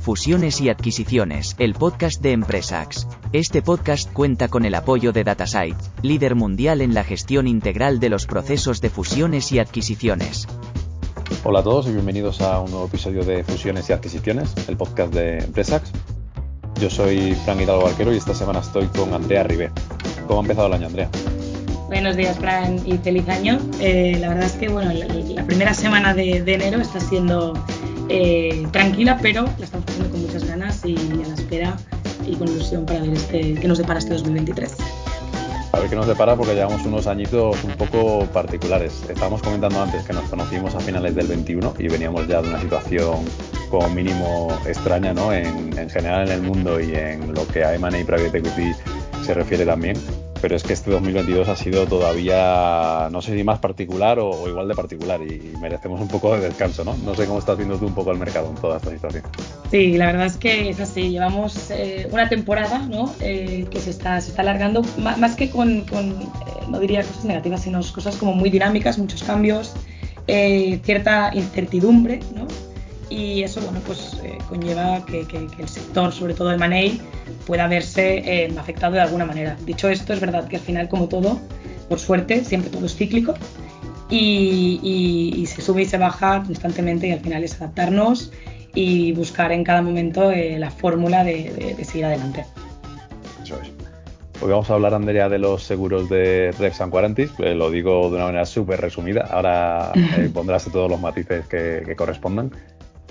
Fusiones y Adquisiciones, el podcast de Empresax. Este podcast cuenta con el apoyo de Datasite, líder mundial en la gestión integral de los procesos de fusiones y adquisiciones. Hola a todos y bienvenidos a un nuevo episodio de Fusiones y Adquisiciones, el podcast de Empresax. Yo soy Fran Hidalgo Arquero y esta semana estoy con Andrea Ribé. ¿Cómo ha empezado el año, Andrea? Buenos días, Fran, y feliz año. Eh, la verdad es que bueno, la, primera semana de, enero está siendo eh, tranquila, pero la estamos haciendo con muchas ganas y a la espera y con ilusión para ver este, qué nos depara este 2023. A ver qué nos depara porque llevamos unos añitos un poco particulares. Estábamos comentando antes que nos conocimos a finales del 21 y veníamos ya de una situación como mínimo extraña, ¿no? En, en general en el mundo y en lo que a M&A y Private Equity se refiere también pero es que este 2022 ha sido todavía, no sé si más particular o, igual de particular y, merecemos un poco de descanso, ¿no? No sé cómo estás haciendo tú un poco el mercado en toda esta situación. Sí, la verdad es que es así. Llevamos eh, una temporada, ¿no? Eh, que se está, se está alargando, más, que con, con eh, no diría cosas negativas, sino cosas como muy dinámicas, muchos cambios, cierta incertidumbre, ¿no? y eso bueno pues eh, conlleva que, el sector sobre todo de Manei pueda verse eh, afectado de alguna manera dicho esto es verdad que al final como todo por suerte siempre todo es cíclico y, se sube y se baja constantemente y al final es adaptarnos y buscar en cada momento eh, la fórmula de, seguir adelante eso es Hoy vamos a hablar, Andrea, de los seguros de Rex and Quarantis. lo digo de una manera súper resumida. Ahora pondrás todos los matices que, que correspondan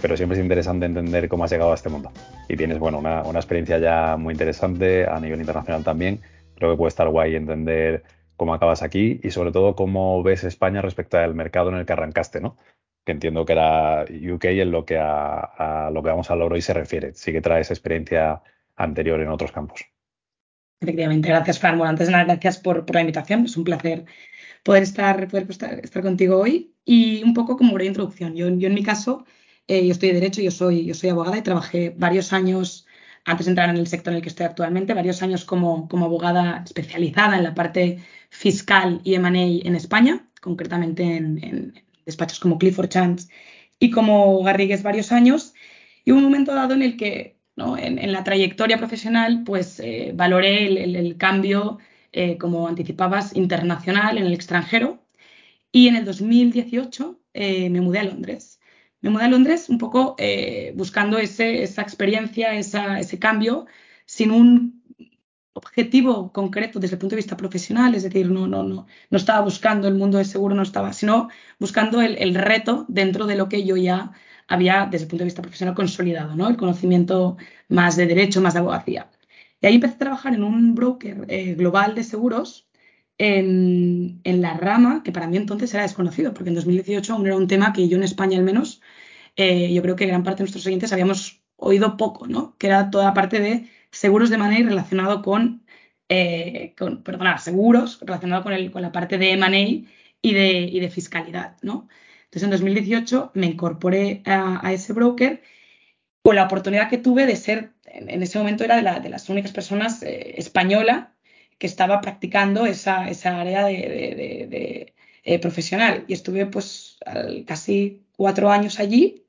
pero siempre es interesante entender cómo has llegado a este mundo. Y tienes, bueno, una, experiencia ya muy interesante a nivel internacional también. Creo que puede estar guay entender cómo acabas aquí y sobre todo cómo ves España respecto al mercado en el que arrancaste, ¿no? Que entiendo que era UK en lo que a, lo que vamos a hablar hoy se refiere. Sí que traes experiencia anterior en otros campos. Efectivamente, gracias, Fran. Bueno, antes de nada, gracias por, la invitación. Es un placer poder estar, poder estar, contigo hoy. Y un poco como breve introducción. Yo, yo en mi caso, eh, yo estoy de Derecho, yo soy, yo soy abogada y trabajé varios años, antes de entrar en el sector en el que estoy actualmente, varios años como, como abogada especializada en la parte fiscal y M&A en España, concretamente en, despachos como Clifford Chance y como Garrigues varios años. Y un momento dado en el que, ¿no? en, la trayectoria profesional, pues eh, valoré el, cambio, eh, como anticipabas, internacional en el extranjero. Y en el 2018 me mudé a Londres. Me mudé a Londres un poco eh, buscando ese, esa experiencia, ese cambio, sin un objetivo concreto desde el punto de vista profesional, es decir, no, no, no, no estaba buscando el mundo de seguro, no estaba, sino buscando el, reto dentro de lo que yo ya había desde el punto de vista profesional consolidado, ¿no? el conocimiento más de derecho, más de abogacía. Y ahí empecé a trabajar en un broker eh, global de seguros en, la rama que para mí entonces era desconocido, porque en 2018 aún era un tema que yo en España al menos, eh, yo creo que gran parte de nuestros oyentes habíamos oído poco, ¿no? Que era toda la parte de seguros de money relacionado con, eh, seguros relacionado con, el, con la parte de M&A y de, y de fiscalidad, ¿no? Entonces en 2018 me incorporé a, ese broker con la oportunidad que tuve de ser, en, ese momento era de las únicas personas eh, española que estaba practicando esa, esa área de, eh, profesional. Y estuve pues casi cuatro años allí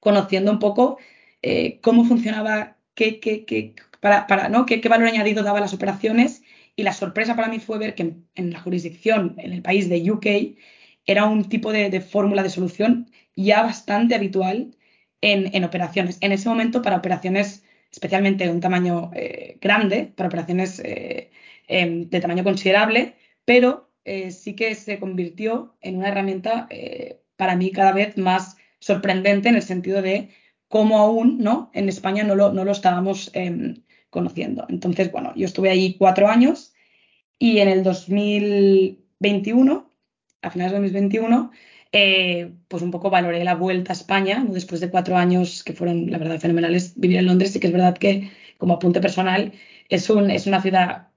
conociendo un poco eh, cómo funcionaba, qué, qué, para, para, ¿no? qué, valor añadido daban las operaciones. Y la sorpresa para mí fue ver que en, la jurisdicción, en el país de UK, era un tipo de, fórmula de solución ya bastante habitual en, en, operaciones. En ese momento, para operaciones especialmente de un tamaño eh, grande, para operaciones Em, de tamaño considerable, pero eh, sí que se convirtió en una herramienta eh, para mí cada vez más sorprendente en el sentido de cómo aún ¿no? en España no lo, no lo estábamos em, conociendo. Entonces, bueno, yo estuve ahí cuatro años y en el 2021, a finales de 2021, eh, pues un poco valoré la vuelta a España, después de cuatro años que fueron, la verdad, fenomenales vivir en Londres. Sí que es verdad que, como apunte personal, es, un, es una ciudad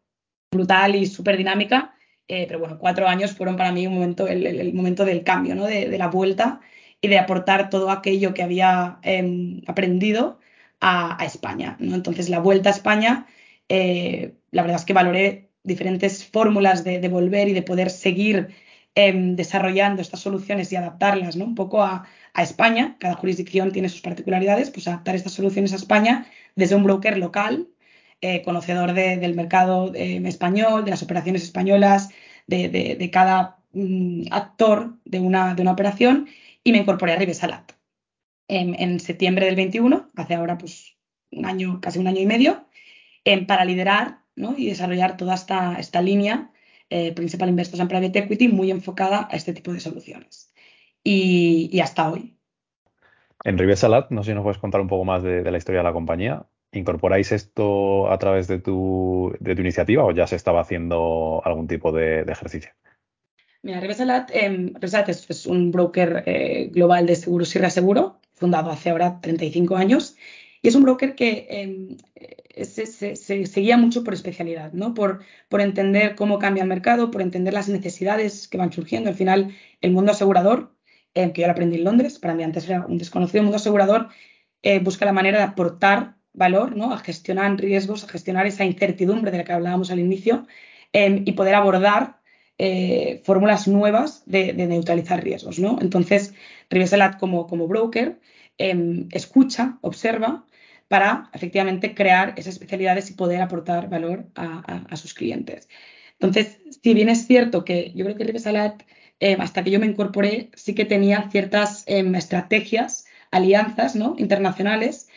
brutal y súper dinámica. Eh, pero bueno, cuatro años fueron para mí un momento, el, momento del cambio, ¿no? De, la vuelta y de aportar todo aquello que había em, aprendido a, España. ¿no? Entonces, la vuelta a España, eh, la verdad es que valoré diferentes fórmulas de, volver y de poder seguir em, desarrollando estas soluciones y adaptarlas ¿no? un poco a, España. Cada jurisdicción tiene sus particularidades, pues adaptar estas soluciones a España desde un broker local, eh, conocedor del mercado em, español, de las operaciones españolas, de, cada mm, actor de una, de una operación y me incorporé a Rivesalat en, en septiembre del 21, hace ahora pues un año, casi un año y medio, para liderar y desarrollar toda esta, esta línea eh, Principal Investors en Private Equity muy enfocada a este tipo de soluciones. Y, hasta hoy. En Rivesalat, no sé si nos puedes contar un poco más de, la historia de la compañía. ¿Incorporáis esto a través de tu, de tu iniciativa o ya se estaba haciendo algún tipo de, ejercicio? Mira, Rivesalat, eh, es, un broker eh, global de seguros y reaseguro, fundado hace ahora 35 años, y es un broker que em, se, seguía mucho por especialidad, ¿no? Por, entender cómo cambia el mercado, por entender las necesidades que van surgiendo. Al final, el mundo asegurador, em, que yo lo aprendí en Londres, para mí antes era un desconocido, el mundo asegurador eh, busca la manera de aportar valor, ¿no? A gestionar riesgos, a gestionar esa incertidumbre de la que hablábamos al inicio em, y poder abordar eh, fórmulas nuevas de, neutralizar riesgos, ¿no? Entonces, Rivesalat como, como broker escucha, observa para efectivamente crear esas especialidades y poder aportar valor a, sus clientes. Entonces, si bien es cierto que yo creo que Rivesalat, eh, hasta que yo me incorporé, sí que tenía ciertas em, estrategias, alianzas ¿no? internacionales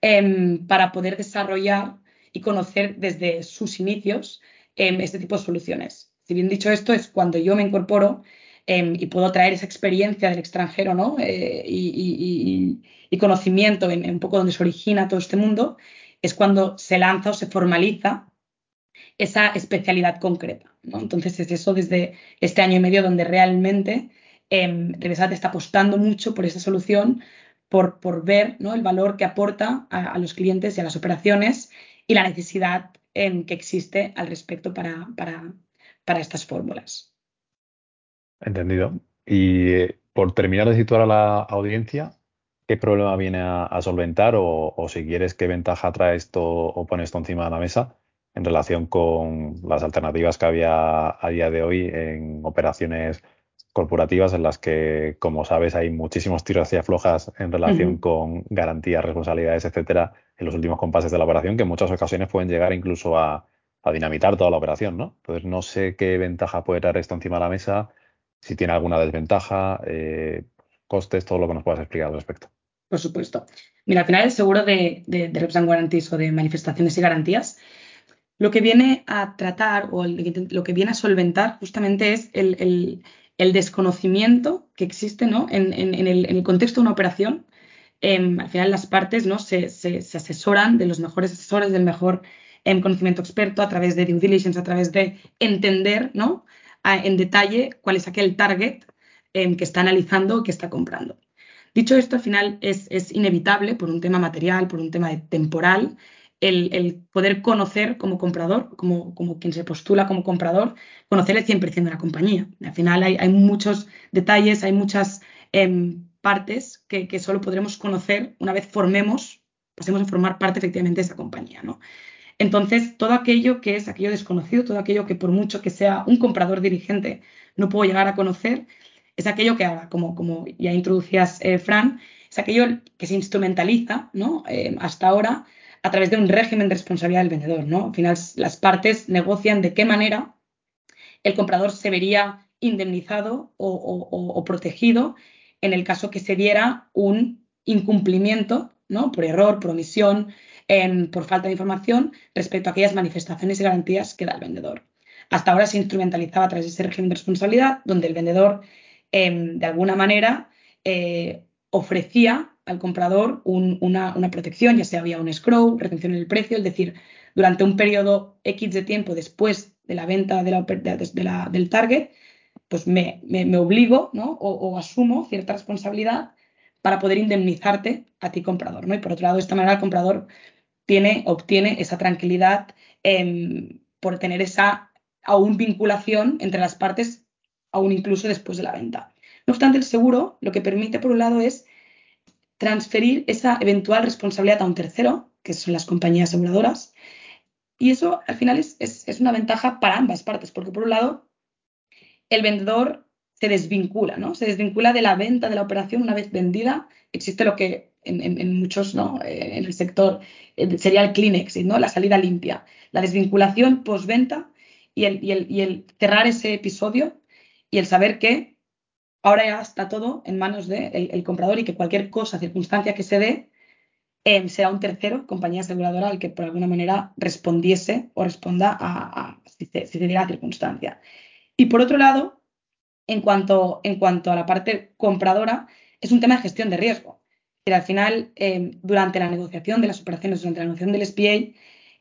em, para poder desarrollar y conocer desde sus inicios em, este tipo de soluciones. Si bien dicho esto, es cuando yo me incorporo y puedo traer esa experiencia del extranjero ¿no? Eh, y, y conocimiento en, un poco donde se origina todo este mundo, es cuando se lanza o se formaliza esa especialidad concreta. Entonces es eso desde este año y medio donde realmente eh, está apostando mucho por esa solución, por, por ver ¿no? el valor que aporta a, los clientes y a las operaciones y la necesidad em, que existe al respecto para, para, para estas fórmulas. Entendido. Y eh, por terminar de situar a la audiencia, qué problema viene a, solventar o, si quieres qué ventaja trae esto o pone esto encima de la mesa en relación con las alternativas que había a día de hoy en operaciones corporativas en las que, como sabes, hay muchísimos tiros hacia flojas en relación con garantías, responsabilidades, etcétera, en los últimos compases de la operación, que en muchas ocasiones pueden llegar incluso a, dinamitar toda la operación, ¿no? Entonces, no sé qué ventaja puede traer esto encima de la mesa, si tiene alguna desventaja, eh, costes, todo lo que nos puedas explicar al respecto. Por supuesto. Mira, al final el seguro de, de, de Reps and Guarantees o de manifestaciones y garantías lo que viene a tratar o lo que viene a solventar justamente es el, desconocimiento que existe ¿no? en, el, contexto de una operación. Em, al final las partes ¿no? se, asesoran de los mejores asesores, del mejor em, conocimiento experto a través de due diligence, a través de entender ¿no? En detalle cuál es aquel target em, que está analizando o que está comprando. Dicho esto, al final es, inevitable por un tema material, por un tema temporal, el, poder conocer como comprador, como, como, quien se postula como comprador, conocer el 100% de la compañía. Al final hay, muchos detalles, hay muchas em, partes que, solo podremos conocer una vez formemos, pasemos a formar parte efectivamente de esa compañía. ¿no? Entonces, todo aquello que es aquello desconocido, todo aquello que por mucho que sea un comprador dirigente no puedo llegar a conocer, es aquello que ahora, como, como ya introducías, eh, Fran, es aquello que se instrumentaliza ¿no? Eh, hasta ahora a través de un régimen de responsabilidad del vendedor. ¿no? Al final, las partes negocian de qué manera el comprador se vería indemnizado o, protegido en el caso que se diera un incumplimiento ¿no? por error, por omisión, por falta de información respecto a aquellas manifestaciones y garantías que da el vendedor. Hasta ahora se instrumentalizaba a través de ese régimen de responsabilidad, donde el vendedor Em, de alguna manera eh, ofrecía al comprador una, protección, ya sea había un scroll, retención en el precio, es decir, durante un periodo X de tiempo después de la venta de la, del target, pues me, obligo o, asumo cierta responsabilidad para poder indemnizarte a ti comprador. ¿no? Y por otro lado, de esta manera el comprador tiene, obtiene esa tranquilidad em, por tener esa aún vinculación entre las partes aún incluso después de la venta. No obstante, el seguro lo que permite, por un lado, es transferir esa eventual responsabilidad a un tercero, que son las compañías aseguradoras, y eso al final es, una ventaja para ambas partes, porque por un lado, el vendedor se desvincula, ¿no? Se desvincula de la venta de la operación una vez vendida. Existe lo que en, muchos, ¿no? Eh, en el sector eh, sería el clean exit, ¿no? La salida limpia. La desvinculación postventa y el, y, el, y el cerrar ese episodio y el saber que ahora ya está todo en manos del el comprador y que cualquier cosa, circunstancia que se dé, eh, será un tercero, compañía aseguradora, al que por alguna manera respondiese o responda a, si, se, diera la circunstancia. Y por otro lado, en cuanto, en cuanto a la parte compradora, es un tema de gestión de riesgo. Al final, eh, durante la negociación de las operaciones, durante la negociación del SPA,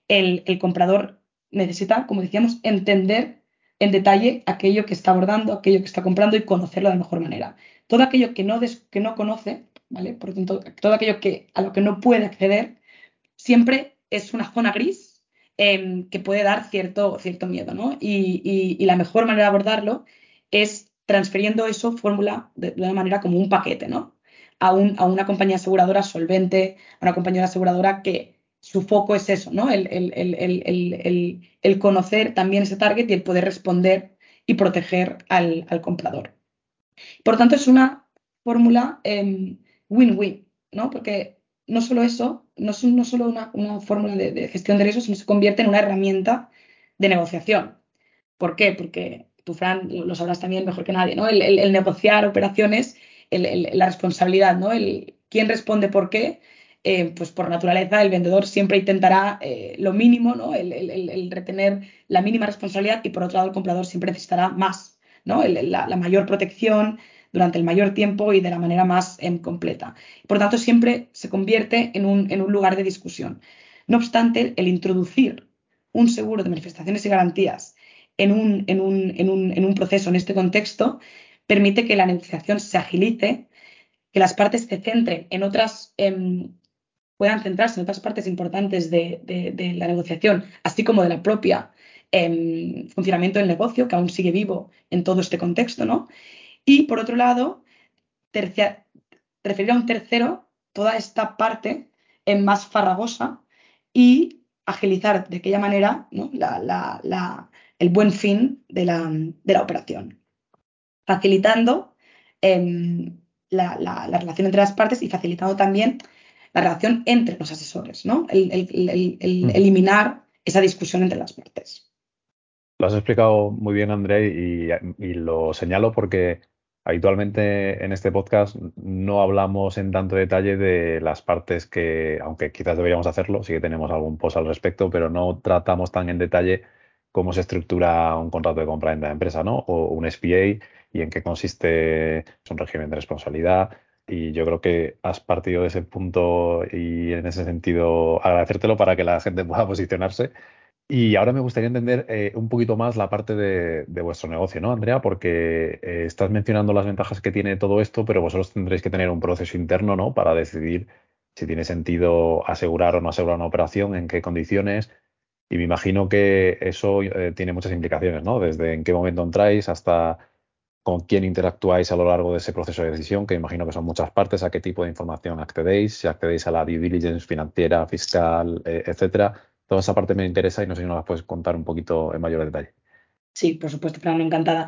el, comprador necesita, como decíamos, entender en detalle aquello que está abordando, aquello que está comprando y conocerlo de la mejor manera. Todo aquello que no, que no conoce, ¿vale? Por lo tanto, todo aquello que, a lo que no puede acceder, siempre es una zona gris em, que puede dar cierto, cierto miedo, ¿no? Y, la mejor manera de abordarlo es transfiriendo eso fórmula de, una manera como un paquete, ¿no? A, un, a una compañía aseguradora solvente, a una compañía aseguradora que su foco es eso, ¿no? El, conocer también ese target y el poder responder y proteger al, comprador. Por tanto, es una fórmula em, win-win, ¿no? Porque no solo eso, no es solo una, fórmula de, gestión de riesgos, sino se convierte en una herramienta de negociación. ¿Por qué? Porque tú, Fran, lo sabrás también mejor que nadie, ¿no? El, negociar operaciones, la responsabilidad, ¿no? El quién responde por qué eh, pues por naturaleza el vendedor siempre intentará eh, lo mínimo, ¿no? El, retener la mínima responsabilidad y por otro lado el comprador siempre necesitará más, ¿no? La, mayor protección durante el mayor tiempo y de la manera más em, completa. Por tanto, siempre se convierte en un, lugar de discusión. No obstante, el introducir un seguro de manifestaciones y garantías un, en un proceso en este contexto permite que la negociación se agilice, que las partes se centren en otras em, puedan centrarse en otras partes importantes de, la negociación, así como de la propia em, funcionamiento del negocio, que aún sigue vivo en todo este contexto, ¿no? Y por otro lado, referir a un tercero toda esta parte en más farragosa y agilizar de aquella manera el buen fin de la, operación, facilitando em, la, relación entre las partes y facilitando también la relación entre los asesores, ¿no? El, mm. eliminar esa discusión entre las partes. Lo has explicado muy bien, André, y, lo señalo porque habitualmente en este podcast no hablamos en tanto detalle de las partes que, aunque quizás deberíamos hacerlo, sí que tenemos algún post al respecto, pero no tratamos tan en detalle cómo se estructura un contrato de compra de empresa, ¿no? O un SPA y en qué consiste un régimen de responsabilidad, y yo creo que has partido de ese punto y en ese sentido agradecértelo para que la gente pueda posicionarse. Y ahora me gustaría entender eh, un poquito más la parte de, vuestro negocio, ¿no, Andrea? Porque eh, estás mencionando las ventajas que tiene todo esto, pero vosotros tendréis que tener un proceso interno, ¿no? Para decidir si tiene sentido asegurar o no asegurar una operación, en qué condiciones. Y me imagino que eso eh, tiene muchas implicaciones, ¿no? Desde en qué momento entráis hasta con quién interactuáis a lo largo de ese proceso de decisión, que imagino que son muchas partes, a qué tipo de información accedéis, si accedéis a la due diligence financiera, fiscal, eh, etcétera. Toda esa parte me interesa y no sé si nos la puedes contar un poquito en mayor detalle. Sí, por supuesto, Fran, encantada.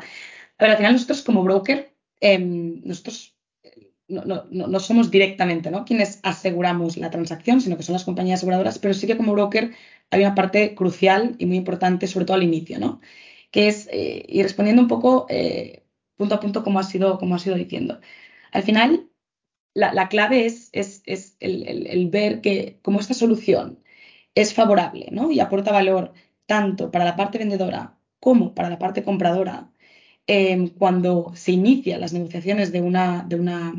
A ver, al final nosotros como broker, em, nosotros eh, no, somos directamente ¿no? quienes aseguramos la transacción, sino que son las compañías aseguradoras, pero sí que como broker hay una parte crucial y muy importante, sobre todo al inicio, ¿no? que es, eh, y respondiendo un poco punto a punto como ha sido, como ha sido diciendo. Al final, la, clave es, es, el, ver que como esta solución es favorable ¿no? y aporta valor tanto para la parte vendedora como para la parte compradora, em, cuando se inician las negociaciones de una, de una,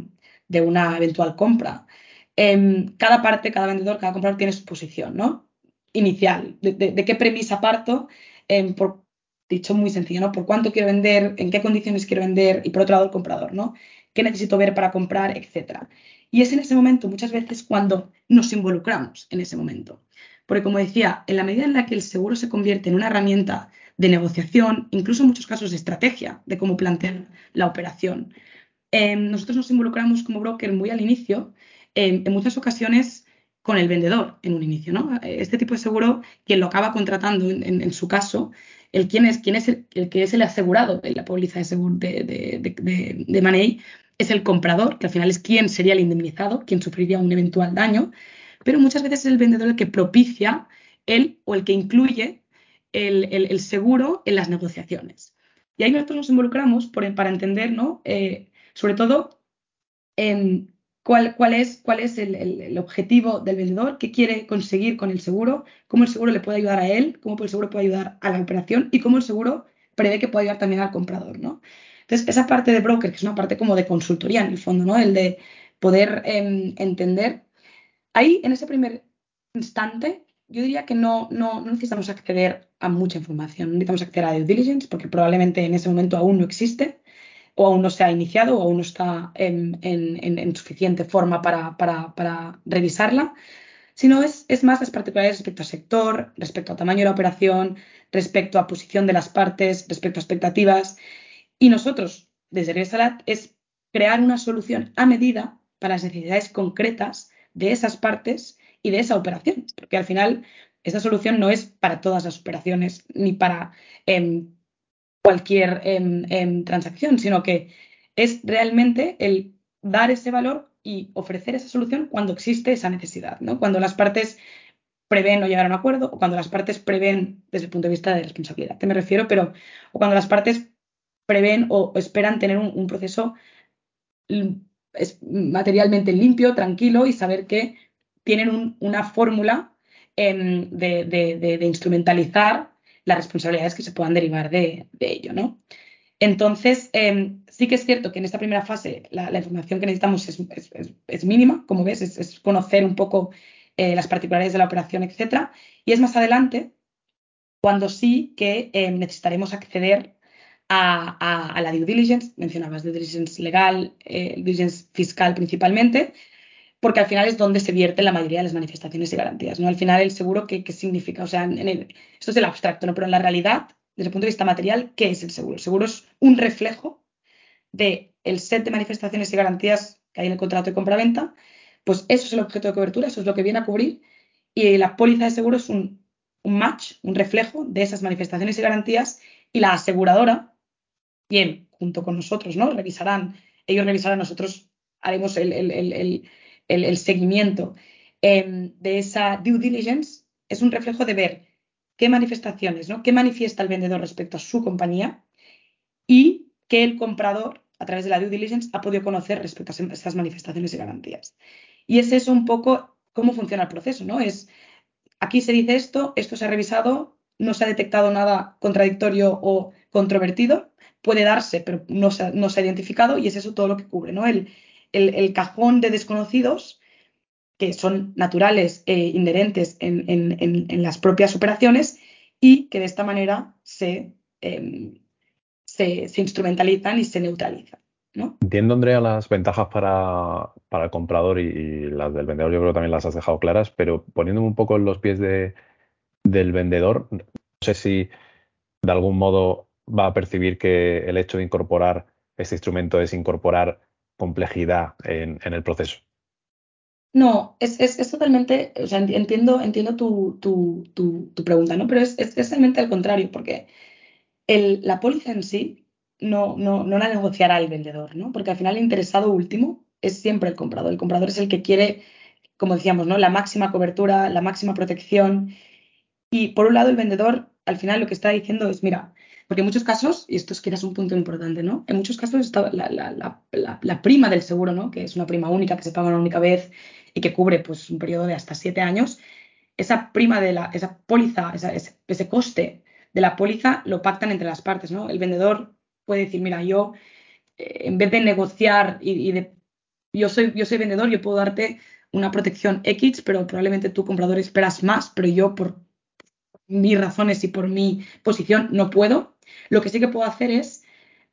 de una eventual compra, em, cada parte, cada vendedor, cada comprador tiene su posición ¿no? Inicial, de, qué premisa parto, em, por dicho muy sencillo, ¿no? Por cuánto quiero vender, en qué condiciones quiero vender y por otro lado el comprador, ¿no? ¿Qué necesito ver para comprar, etcétera? Y es en ese momento muchas veces cuando nos involucramos en ese momento. Porque como decía, en la medida en la que el seguro se convierte en una herramienta de negociación, incluso en muchos casos de estrategia de cómo plantear la operación, eh, nosotros nos involucramos como broker muy al inicio, eh, en muchas ocasiones con el vendedor en un inicio. ¿no? Este tipo de seguro, quien lo acaba contratando en, su caso, el quién es, quién es el, que es el asegurado de la póliza de, seguro, de, de, Money es el comprador, que al final es quien sería el indemnizado, quien sufriría un eventual daño, pero muchas veces es el vendedor el que propicia el o el que incluye el, seguro en las negociaciones. Y ahí nosotros nos involucramos para entender, ¿no? Eh, sobre todo, en cuál, cuál es, cuál es el, objetivo del vendedor, qué quiere conseguir con el seguro, cómo el seguro le puede ayudar a él, cómo el seguro puede ayudar a la operación y cómo el seguro prevé que puede ayudar también al comprador, ¿no? Entonces, esa parte de broker, que es una parte como de consultoría en el fondo, ¿no? El de poder em, entender. Ahí, en ese primer instante, yo diría que no, no, necesitamos acceder a mucha información, no necesitamos acceder a due diligence porque probablemente en ese momento aún no existe o aún no se ha iniciado o aún no está en, suficiente forma para, revisarla, sino es, es, más las particularidades respecto al sector, respecto al tamaño de la operación, respecto a posición de las partes, respecto a expectativas. Y nosotros, desde Resalat, es crear una solución a medida para las necesidades concretas de esas partes y de esa operación, porque al final esa solución no es para todas las operaciones ni para em, cualquier em, em, transacción, sino que es realmente el dar ese valor y ofrecer esa solución cuando existe esa necesidad, ¿no? Cuando las partes prevén no llegar a un acuerdo o cuando las partes prevén desde el punto de vista de responsabilidad, te me refiero, pero o cuando las partes prevén o, esperan tener un, proceso materialmente limpio, tranquilo y saber que tienen una fórmula em, de, instrumentalizar las responsabilidades que se puedan derivar de, ello, ¿no? Entonces, em, sí que es cierto que en esta primera fase la, información que necesitamos es, mínima, como ves, es, conocer un poco eh, las particularidades de la operación, etcétera, y es más adelante cuando sí que em, necesitaremos acceder a, la due diligence, mencionabas due diligence legal, eh, due diligence fiscal principalmente, porque al final es donde se vierte la mayoría de las manifestaciones y garantías. ¿no? Al final, el seguro, ¿qué, significa? O sea, esto es el abstracto, ¿no? pero en la realidad, desde el punto de vista material, ¿qué es el seguro? El seguro es un reflejo el set de manifestaciones y garantías que hay en el contrato de compra-venta. Pues eso es el objeto de cobertura, eso es lo que viene a cubrir. Y la póliza de seguro es un, match, un reflejo de esas manifestaciones y garantías. Y la aseguradora, bien, junto con nosotros, ¿no? Revisarán, ellos revisarán, nosotros haremos el, el, seguimiento em, de esa due diligence es un reflejo de ver qué manifestaciones, ¿no? qué manifiesta el vendedor respecto a su compañía y qué el comprador, a través de la due diligence, ha podido conocer respecto a estas manifestaciones y garantías. Y es eso un poco cómo funciona el proceso, ¿no? Es, aquí se dice esto, esto se ha revisado, no se ha detectado nada contradictorio o controvertido, puede darse, pero no se, no se ha identificado y es eso todo lo que cubre, ¿no? El, el, cajón de desconocidos que son naturales e inherentes en, las propias operaciones y que de esta manera se, em, se, instrumentalizan y se neutralizan. Entiendo, Andrea, las ventajas para, el comprador y, las del vendedor, yo creo que también las has dejado claras, pero poniéndome un poco en los pies de, del vendedor, no sé si de algún modo va a percibir que el hecho de incorporar este instrumento es incorporar complejidad en, el proceso. No, es, es, totalmente, o sea, entiendo, entiendo tu, tu, tu, pregunta, ¿no? Pero es, es, totalmente al contrario, porque el, la póliza en sí no, no, no la negociará el vendedor, ¿no? Porque al final el interesado último es siempre el comprador. El comprador es el que quiere, como decíamos, ¿no? La máxima cobertura, la máxima protección. Y por un lado, el vendedor al final lo que está diciendo es, mira, porque en muchos casos, y esto es quizás un punto importante, ¿no? En muchos casos está la, prima del seguro, ¿no? Que es una prima única que se paga una única vez y que cubre pues, un periodo de hasta siete años. Esa prima de la, esa póliza, ese, coste de la póliza lo pactan entre las partes, ¿no? El vendedor puede decir, mira, yo eh, en vez de negociar y, de yo soy, yo soy vendedor, yo puedo darte una protección X, pero probablemente tú comprador esperas más, pero yo por mis razones y por mi posición no puedo. Lo que sí que puedo hacer es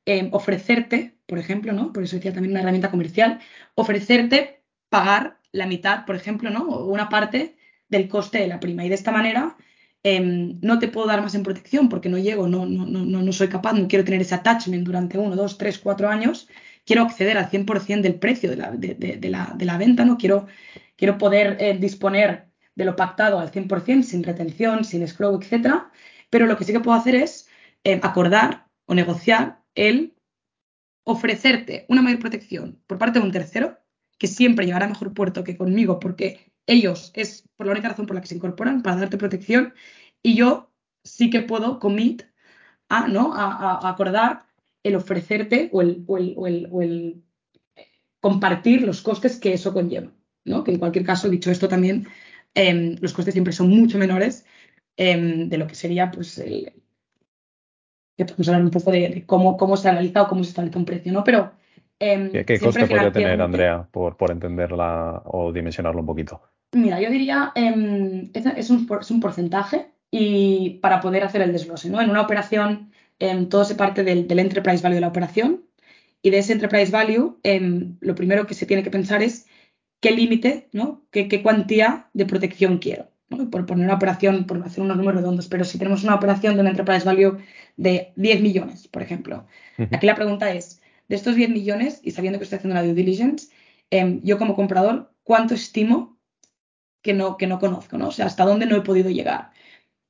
eh, ofrecerte, por ejemplo, ¿no? Por eso decía también una herramienta comercial, ofrecerte pagar la mitad, por ejemplo, ¿no? O una parte del coste de la prima. Y de esta manera em, no te puedo dar más en protección porque no llego, no, no, no, no soy capaz, no quiero tener ese attachment durante uno, dos, tres, cuatro años. Quiero acceder al 100% del precio de la, de, la, de la, venta, ¿no? Quiero, quiero poder eh, disponer de lo pactado al 100%, sin retención, sin escrow, etc. Pero lo que sí que puedo hacer es eh, acordar o negociar el ofrecerte una mayor protección por parte de un tercero, que siempre llegará a mejor puerto que conmigo, porque ellos es por la única razón por la que se incorporan, para darte protección, y yo sí que puedo commit a, ¿no? acordar el ofrecerte o el, el, el, compartir los costes que eso conlleva. ¿no? Que en cualquier caso, dicho esto también, em, los costes siempre son mucho menores em, de lo que sería pues el, que podemos hablar un poco de, cómo, cómo se analiza o cómo se establece un precio, ¿no? Pero. Eh, ¿Qué, coste podría tener, Andrea, por, por entenderla o dimensionarlo un poquito? Mira, yo diría, eh, es, un, es, un, porcentaje y para poder hacer el desglose, ¿no? En una operación, todo se parte del, del, enterprise value de la operación y de ese enterprise value, lo primero que se tiene que pensar es qué límite, ¿no? ¿Qué, qué cuantía de protección quiero. Por poner una operación, por hacer unos números redondos, pero si tenemos una operación de un enterprise value de 10 millones, por ejemplo, aquí la pregunta es, de estos 10 millones, y sabiendo que estoy haciendo la due diligence, em, yo como comprador, ¿cuánto estimo que no, que no conozco? ¿no? O sea, ¿hasta dónde no he podido llegar?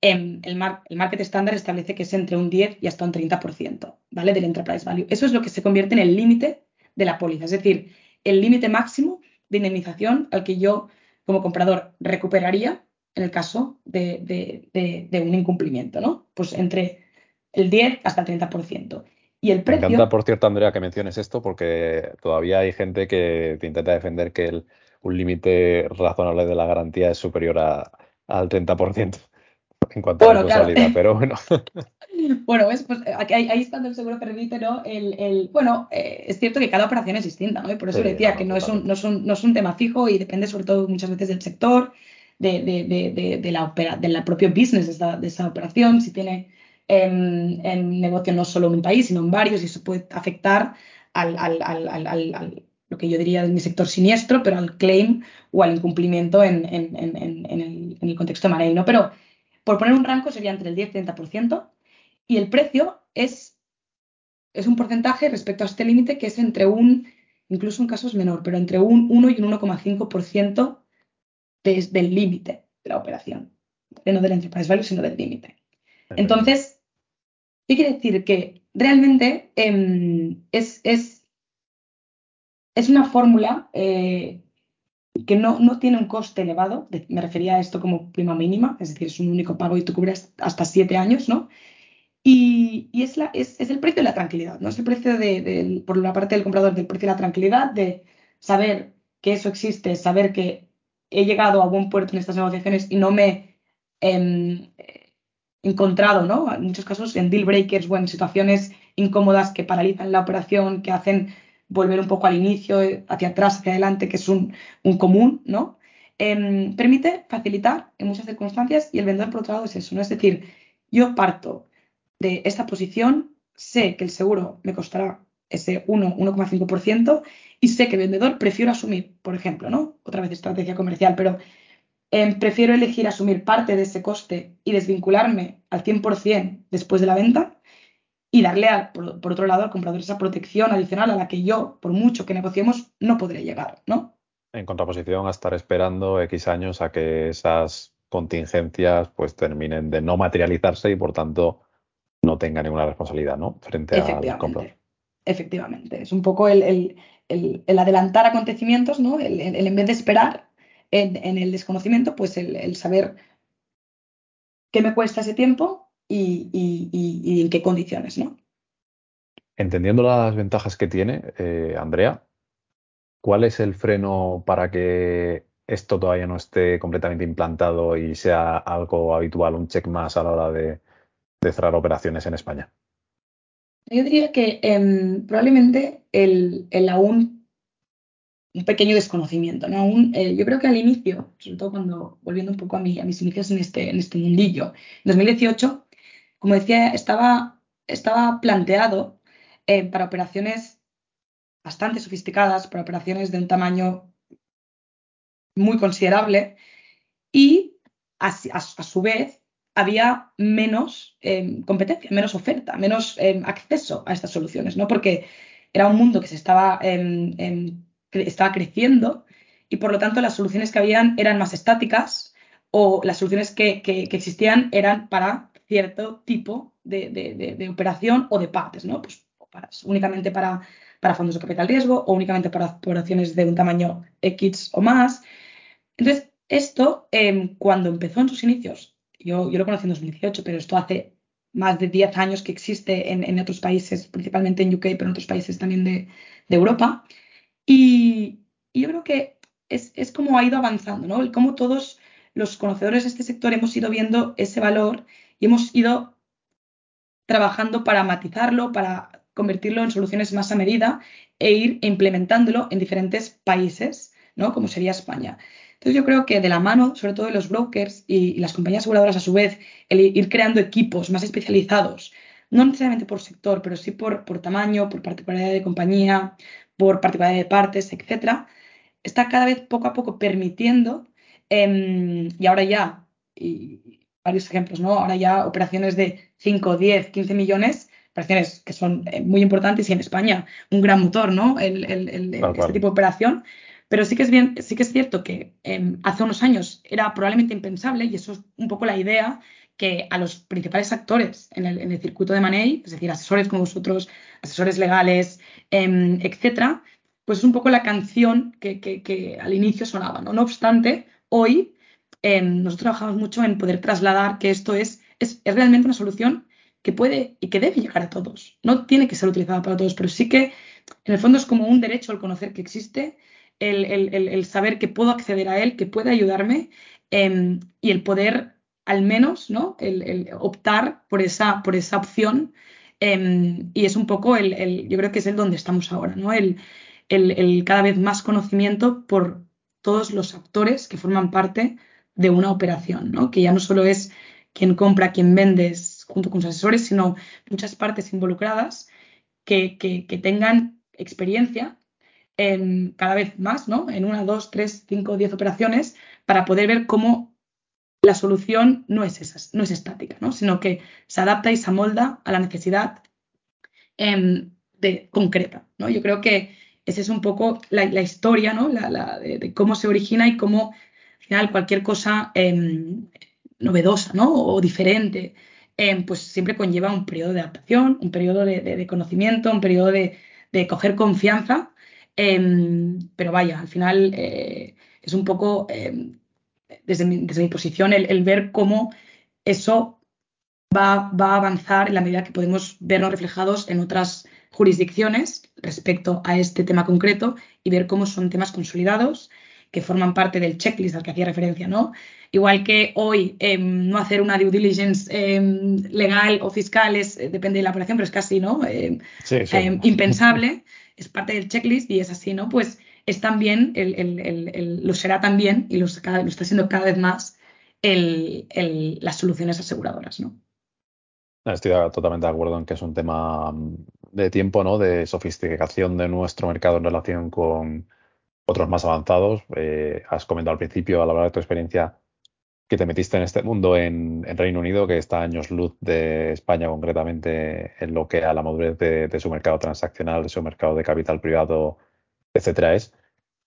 Em, el, el market estándar establece que es entre un 10 y hasta un 30%, ¿vale? Del enterprise value. Eso es lo que se convierte en el límite de la póliza, es decir, el límite máximo de indemnización al que yo como comprador recuperaría en el caso de, un incumplimiento, ¿no? Pues entre el 10 hasta el 30%. Y el precio... Me encanta, por cierto, Andrea, que menciones esto, porque todavía hay gente que te intenta defender que un límite razonable de la garantía es superior al 30% en cuanto a la responsabilidad, pero bueno. Bueno, pues ahí, ahí está el seguro permite, ¿no? El, bueno, eh, es cierto que cada operación es distinta, ¿no? Y por eso decía que no es, un, no, es un, no es un tema fijo y depende sobre todo muchas veces del sector, de, de, de, la, opera, de la propio business de esa, de esa operación, si tiene en, en, negocio no solo en un país, sino en varios, y eso puede afectar al, al, al, al lo que yo diría en mi sector siniestro, pero al claim o al incumplimiento en, en, en, el, el, contexto de ¿no? Pero por poner un rango sería entre el 10 y el 30%, y el precio es, es un porcentaje respecto a este límite que es entre un, incluso en casos menor, pero entre un 1 y un 1,5% desde el límite de la operación. No del enterprise value, sino del límite. Entonces, ¿qué quiere decir? Que realmente eh, es, es, es, una fórmula eh, que no, no, tiene un coste elevado. Me refería a esto como prima mínima, es decir, es un único pago y tú cubres hasta siete años, ¿no? Y, es, la, es, el precio de la tranquilidad, ¿no? Es el precio de, por la parte del comprador del precio de la tranquilidad, de saber que eso existe, saber que he llegado a buen puerto en estas negociaciones y no me he em, encontrado, ¿no? En muchos casos en deal breakers o en situaciones incómodas que paralizan la operación, que hacen volver un poco al inicio, hacia atrás, hacia adelante, que es un, un común, ¿no? Em, permite facilitar en muchas circunstancias y el vendedor, por otro lado, es eso, ¿no? Es decir, yo parto de esta posición, sé que el seguro me costará ese 1, 1,5% y sé que vendedor prefiero asumir, por ejemplo, ¿no? Otra vez estrategia comercial, pero em, prefiero elegir asumir parte de ese coste y desvincularme al 100% después de la venta y darle, por, otro lado, al comprador esa protección adicional a la que yo, por mucho que negociemos, no podré llegar, ¿no? En contraposición a estar esperando X años a que esas contingencias pues terminen de no materializarse y por tanto no tenga ninguna responsabilidad, ¿no? Frente al comprador. Efectivamente, es un poco el, adelantar acontecimientos, ¿no? El, en vez de esperar en, el desconocimiento, pues el, saber qué me cuesta ese tiempo y, en qué condiciones, ¿no? Entendiendo las ventajas que tiene, eh, Andrea, ¿cuál es el freno para que esto todavía no esté completamente implantado y sea algo habitual, un check más a la hora de cerrar operaciones en España? Yo diría que em, probablemente el, aún un pequeño desconocimiento, ¿no? Eh, yo creo que al inicio, sobre todo cuando, volviendo un poco a, a mis inicios en este, en este mundillo, en 2018, como decía, estaba, estaba planteado eh, para operaciones bastante sofisticadas, para operaciones de un tamaño muy considerable y a su vez había menos em, competencia, menos oferta, menos em, acceso a estas soluciones, ¿no? Porque era un mundo que se estaba, em, estaba creciendo y por lo tanto las soluciones que habían eran más estáticas o las soluciones que, existían eran para cierto tipo de, operación o de partes, ¿no? Pues únicamente para, para fondos de capital riesgo o únicamente para operaciones de un tamaño X o más. Entonces, esto, cuando empezó en sus inicios, yo, lo conocí en 2018, pero esto hace más de 10 años que existe en, otros países, principalmente en UK, pero en otros países también de, Europa. Y, yo creo que es, es, como ha ido avanzando, ¿no? Y cómo todos los conocedores de este sector hemos ido viendo ese valor y hemos ido trabajando para matizarlo, para convertirlo en soluciones más a medida e ir implementándolo en diferentes países, ¿no? Como sería España. Entonces yo creo que de la mano, sobre todo de los brokers y, las compañías aseguradoras a su vez, el ir creando equipos más especializados, no necesariamente por sector, pero sí por, por tamaño, por particularidad de compañía, por particularidad de partes, etcétera, está cada vez poco a poco permitiendo, em, y ahora ya, y varios ejemplos, ¿no? Ahora ya operaciones de 5, 10, 15 millones, operaciones que son eh, muy importantes y en España un gran motor, ¿no? El, este tipo de operación. Pero sí que es, bien, sí que es cierto que em, hace unos años era probablemente impensable, y eso es un poco la idea, que a los principales actores en el, circuito de Money, es decir, asesores como vosotros, asesores legales, eh, etcétera, pues es un poco la canción que, al inicio sonaba. No, no obstante, hoy em, nosotros trabajamos mucho en poder trasladar que esto es, es, es realmente una solución que puede y que debe llegar a todos. No tiene que ser utilizada para todos, pero sí que en el fondo es como un derecho al conocer que existe el, saber que puedo acceder a él, que puede ayudarme em, y el poder al menos, ¿no? El, optar por esa, por esa opción. Em, y es un poco el, yo creo que es el donde estamos ahora, ¿no? El, cada vez más conocimiento por todos los actores que forman parte de una operación, ¿no? Que ya no solo es quien compra, quien vende junto con sus asesores, sino muchas partes involucradas que, que tengan experiencia en cada vez más, ¿no? En una, dos, tres, cinco, diez operaciones para poder ver cómo la solución no es, esa, no es estática, ¿no? Sino que se adapta y se amolda a la necesidad em, de, concreta, ¿no? Yo creo que esa es un poco la, historia, ¿no? La, de, cómo se origina y cómo, al final, cualquier cosa em, novedosa, ¿no? O diferente, em, pues siempre conlleva un periodo de adaptación, un periodo de, conocimiento, un periodo de, coger confianza Em, pero vaya, al final eh, es un poco, em, desde, mi, posición, el, ver cómo eso va, a avanzar en la medida que podemos vernos reflejados en otras jurisdicciones respecto a este tema concreto y ver cómo son temas consolidados que forman parte del checklist al que hacía referencia, ¿no? Igual que hoy em, no hacer una due diligence legal o fiscal es, eh, depende de la operación, pero es casi, ¿no? impensable es parte del checklist y es así, ¿no? Pues es también, lo será también y lo, está siendo cada vez más las soluciones aseguradoras, ¿no? Estoy totalmente de acuerdo en que es un tema mm, de tiempo, ¿no? De sofisticación de nuestro mercado en relación con otros más avanzados. Eh, has comentado al principio, a la hora de tu experiencia, que te metiste en este mundo en, Reino Unido, que está años luz de España concretamente en lo que a la madurez de, su mercado transaccional, de su mercado de capital privado, etcétera, es.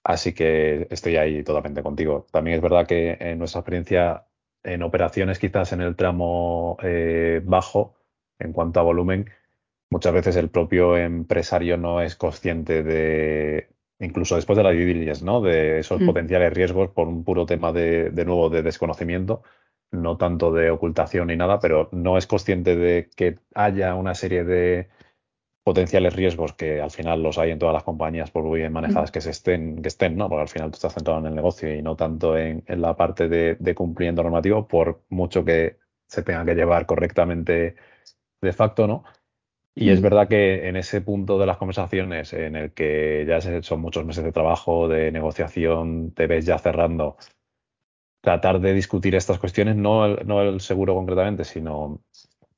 Así que estoy ahí totalmente contigo. También es verdad que en nuestra experiencia en operaciones quizás en el tramo eh, bajo, en cuanto a volumen, muchas veces el propio empresario no es consciente de, incluso después de la due ¿no? De esos mm. potenciales riesgos por un puro tema de, de nuevo, de desconocimiento, no tanto de ocultación ni nada, pero no es consciente de que haya una serie de potenciales riesgos que al final los hay en todas las compañías por muy bien manejadas mm. que se estén, que estén, ¿no? Porque al final tú estás centrado en el negocio y no tanto en, la parte de, de cumplimiento normativo, por mucho que se tenga que llevar correctamente de facto, ¿no? Y es mm. verdad que en ese punto de las conversaciones en el que ya son muchos meses de trabajo, de negociación, te ves ya cerrando, tratar de discutir estas cuestiones, no el, no el seguro concretamente, sino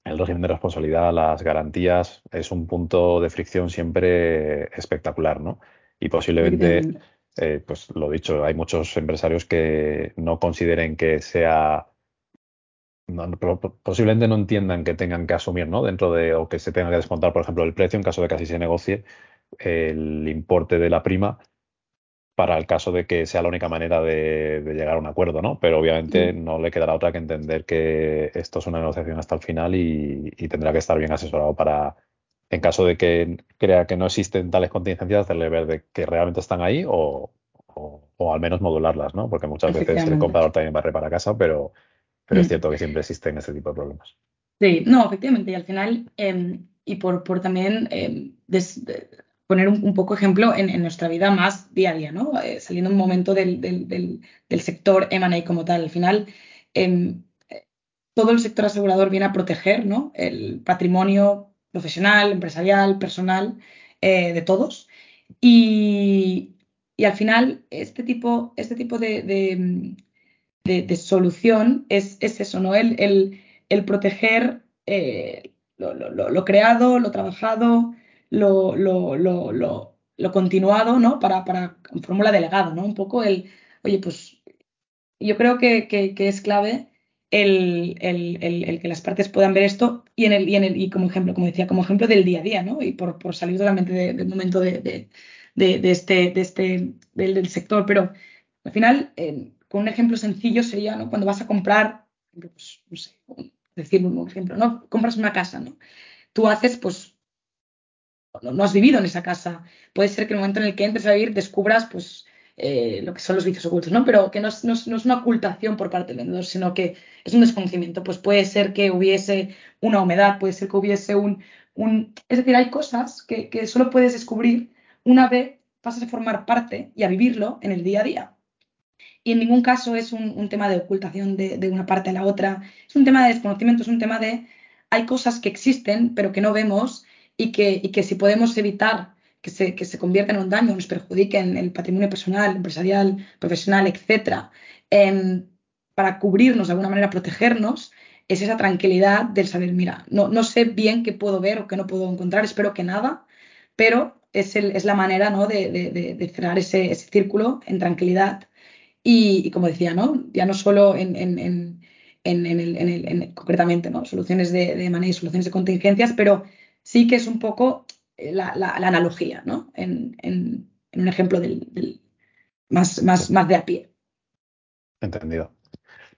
el régimen de responsabilidad, las garantías, es un punto de fricción siempre espectacular, ¿no? Y posiblemente, eh, pues lo dicho, hay muchos empresarios que no consideren que sea posiblemente no entiendan que tengan que asumir, ¿no? Dentro de, o que se tenga que descontar, por ejemplo, el precio en caso de que así se negocie, el importe de la prima, para el caso de que sea la única manera de, llegar a un acuerdo, ¿no? Pero obviamente no le quedará otra que entender que esto es una negociación hasta el final y, tendrá que estar bien asesorado para, en caso de que crea que no existen tales contingencias, hacerle ver de que realmente están ahí o, al menos modularlas, ¿no? Porque muchas veces el comprador también va para casa, pero, pero es mm. cierto que siempre existen ese tipo de problemas. Sí, no, efectivamente, y al final, em, y por, por también em, poner un, poco ejemplo en, nuestra vida más día a día, ¿no? Eh, saliendo un momento del, del, sector M&A como tal. Al final, em, todo el sector asegurador viene a proteger ¿no? el patrimonio profesional, empresarial, personal eh, de todos. Y, y, al final, este tipo, este tipo de, de solución es, es, eso, ¿no? El, el, el proteger eh, lo, lo, lo, creado, lo trabajado, lo, lo, lo, lo, continuado, ¿no? Para, para fórmula delegado, ¿no? Un poco el, oye, pues yo creo que, que, es clave el, el, el, que las partes puedan ver esto y, en el, y, en el, y como ejemplo, como decía, como ejemplo del día a día, ¿no? Y por, por salir totalmente del momento de, de, de, este, de este del, del, sector, pero al final, eh, con un ejemplo sencillo sería, ¿no? Cuando vas a comprar, pues, no sé, decir un ejemplo, ¿no? Compras una casa, ¿no? Tú haces, pues, no, has vivido en esa casa. Puede ser que en el momento en el que entres a vivir descubras pues eh, lo que son los vicios ocultos, ¿no? Pero que no es, una ocultación por parte del vendedor, sino que es un desconocimiento. Pues puede ser que hubiese una humedad, puede ser que hubiese un... un... Es decir, hay cosas que, que solo puedes descubrir una vez pasas a formar parte y a vivirlo en el día a día. Y en ningún caso es un, un tema de ocultación de, de, una parte a la otra, es un tema de desconocimiento, es un tema de hay cosas que existen pero que no vemos y que, y que si podemos evitar que se, que se convierta en un daño, nos perjudique en el patrimonio personal, empresarial, profesional, etcétera, em, para cubrirnos de alguna manera, protegernos, es esa tranquilidad del saber, mira, no, no sé bien qué puedo ver o qué no puedo encontrar, espero que nada, pero es, el, es la manera ¿no? de, de, de cerrar ese, ese, círculo en tranquilidad. Y, como decía, ¿no? ya no solo en, en, en, en el, el, concretamente, ¿no? soluciones de, de manera y soluciones de contingencias, pero sí que es un poco eh, la, analogía, ¿no? En, un ejemplo del, más, más, más de a pie. Entendido.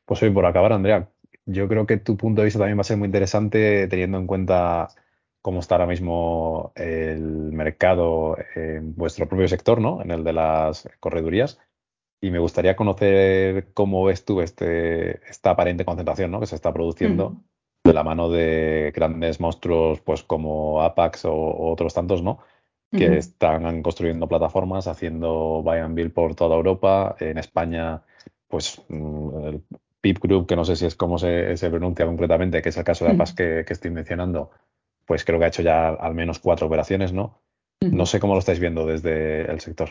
Pues hoy por acabar, Andrea, yo creo que tu punto de vista también va a ser muy interesante teniendo en cuenta cómo está ahora mismo el mercado en vuestro propio sector, ¿no? En el de las corredurías. Y me gustaría conocer cómo ves tú este, esta aparente concentración ¿no? que se está produciendo de la mano de grandes monstruos pues como Apax o, otros tantos, ¿no? Que están construyendo plataformas, haciendo buy and build por toda Europa. En España, pues mm, el PIP Group, que no sé si es cómo se, pronuncia concretamente, que es el caso de Apax que, estoy mencionando, pues creo que ha hecho ya al menos cuatro operaciones, ¿no? No sé cómo lo estáis viendo desde el sector.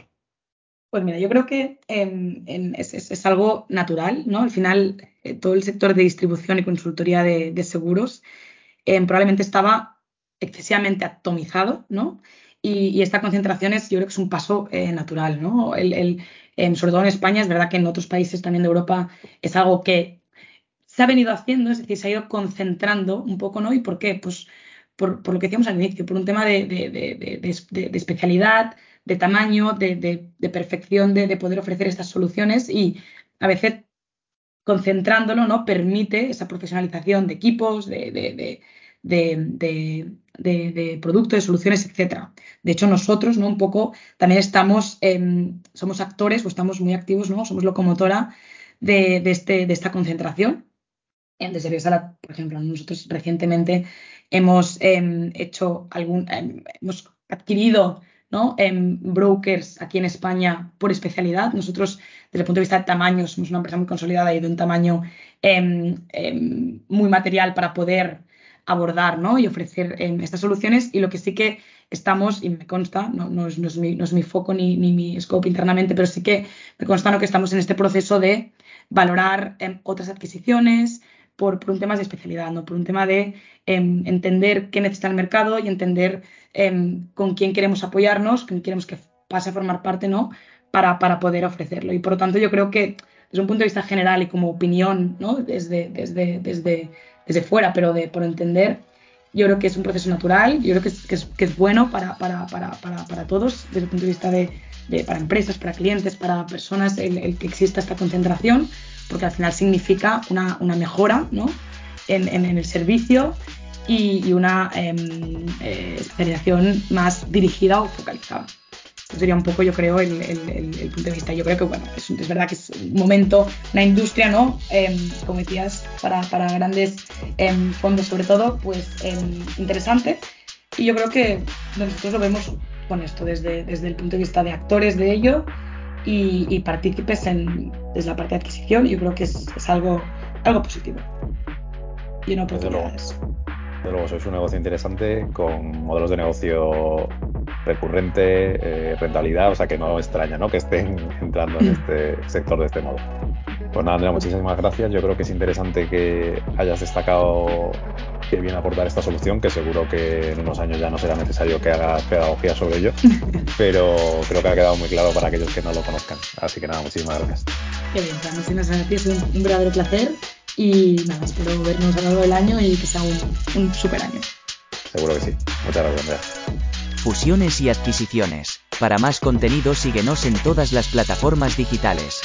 Pues mira, yo creo que em, es, algo natural, ¿no? Al final, eh, todo el sector de distribución y consultoría de, seguros em, probablemente estaba excesivamente atomizado, ¿no? Y, esta concentración es, yo creo que es un paso eh, natural, ¿no? El, em, sobre todo en España, es verdad que en otros países también de Europa es algo que se ha venido haciendo, es decir, se ha ido concentrando un poco, ¿no? ¿Y por qué? Pues por, lo que decíamos al inicio, por un tema de, de especialidad, de tamaño, de, perfección de, poder ofrecer estas soluciones y a veces concentrándolo no permite esa profesionalización de equipos, de, de, productos, de soluciones, etcétera. De hecho, nosotros, ¿no? Un poco también estamos, somos actores o estamos muy activos, ¿no? Somos locomotora de, este, de esta concentración. Desde Biosala, por ejemplo, nosotros recientemente hemos em, hecho algún, em, hemos adquirido ¿no? En brokers aquí en España por especialidad. Nosotros, desde el punto de vista de tamaño, somos una empresa muy consolidada y de un tamaño em, em, muy material para poder abordar ¿no? y ofrecer em, estas soluciones. Y lo que sí que estamos, y me consta, no, es, mi, foco ni, mi scope internamente, pero sí que me consta que estamos en este proceso de valorar otras adquisiciones, por, un tema de especialidad, ¿no? por un tema de entender qué necesita el mercado y entender Em, con quién queremos apoyarnos, quién queremos que pase a formar parte, ¿no? Para, para, poder ofrecerlo. Y por lo tanto, yo creo que desde un punto de vista general y como opinión, ¿no? Desde, desde, desde, desde fuera, pero de, por entender, yo creo que es un proceso natural, yo creo que es, que es, que es bueno para, para, para, para, todos desde el punto de vista de, para empresas, para clientes, para personas, el, que exista esta concentración, porque al final significa una, mejora ¿no? en, el servicio y, una em, eh, especialización más dirigida o focalizada. Eso sería un poco, yo creo, el, punto de vista. Yo creo que, bueno, es, es, verdad que es un momento, una industria, ¿no? Em, como decías, para, para grandes em, fondos, sobre todo, pues interesante. Y yo creo que nosotros lo vemos con esto, desde, desde el punto de vista de actores de ello y, y partícipes en, desde la parte de adquisición. Yo creo que es, es algo, algo positivo. Y no oportunidades. De luego, sois un negocio interesante con modelos de negocio recurrente, eh, rentabilidad, o sea que no extraña ¿no? que estén entrando en este sector de este modo. Pues nada, Andrea, muchísimas gracias. Yo creo que es interesante que hayas destacado que viene a aportar esta solución, que seguro que en unos años ya no será necesario que hagas pedagogía sobre ello, pero creo que ha quedado muy claro para aquellos que no lo conozcan. Así que nada, muchísimas gracias. Qué bien, muchísimas gracias, un, un verdadero placer y nada, espero vernos a lo largo del año y que sea un, un super año. Seguro que sí. Muchas gracias, Andrea. Fusiones y adquisiciones. Para más contenido síguenos en todas las plataformas digitales.